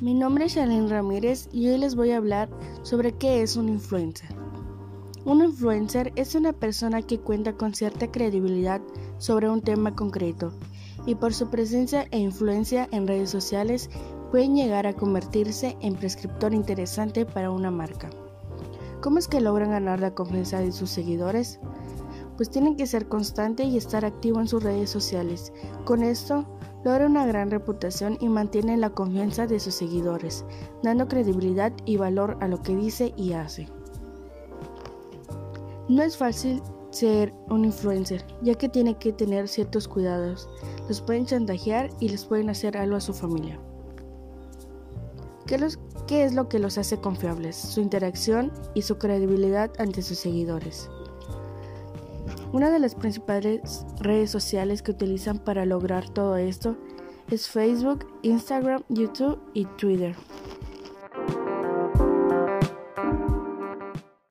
Mi nombre es Shalene Ramírez y hoy les voy a hablar sobre qué es un influencer. Un influencer es una persona que cuenta con cierta credibilidad sobre un tema concreto y por su presencia e influencia en redes sociales pueden llegar a convertirse en prescriptor interesante para una marca. ¿Cómo es que logran ganar la confianza de sus seguidores? Pues tienen que ser constante y estar activo en sus redes sociales. Con esto, logra una gran reputación y mantiene la confianza de sus seguidores, dando credibilidad y valor a lo que dice y hace. No es fácil ser un influencer, ya que tiene que tener ciertos cuidados. Los pueden chantajear y les pueden hacer algo a su familia. ¿Qué, es lo que los hace confiables? Su interacción y su credibilidad ante sus seguidores. Una de las principales redes sociales que utilizan para lograr todo esto es Facebook, Instagram, YouTube y Twitter.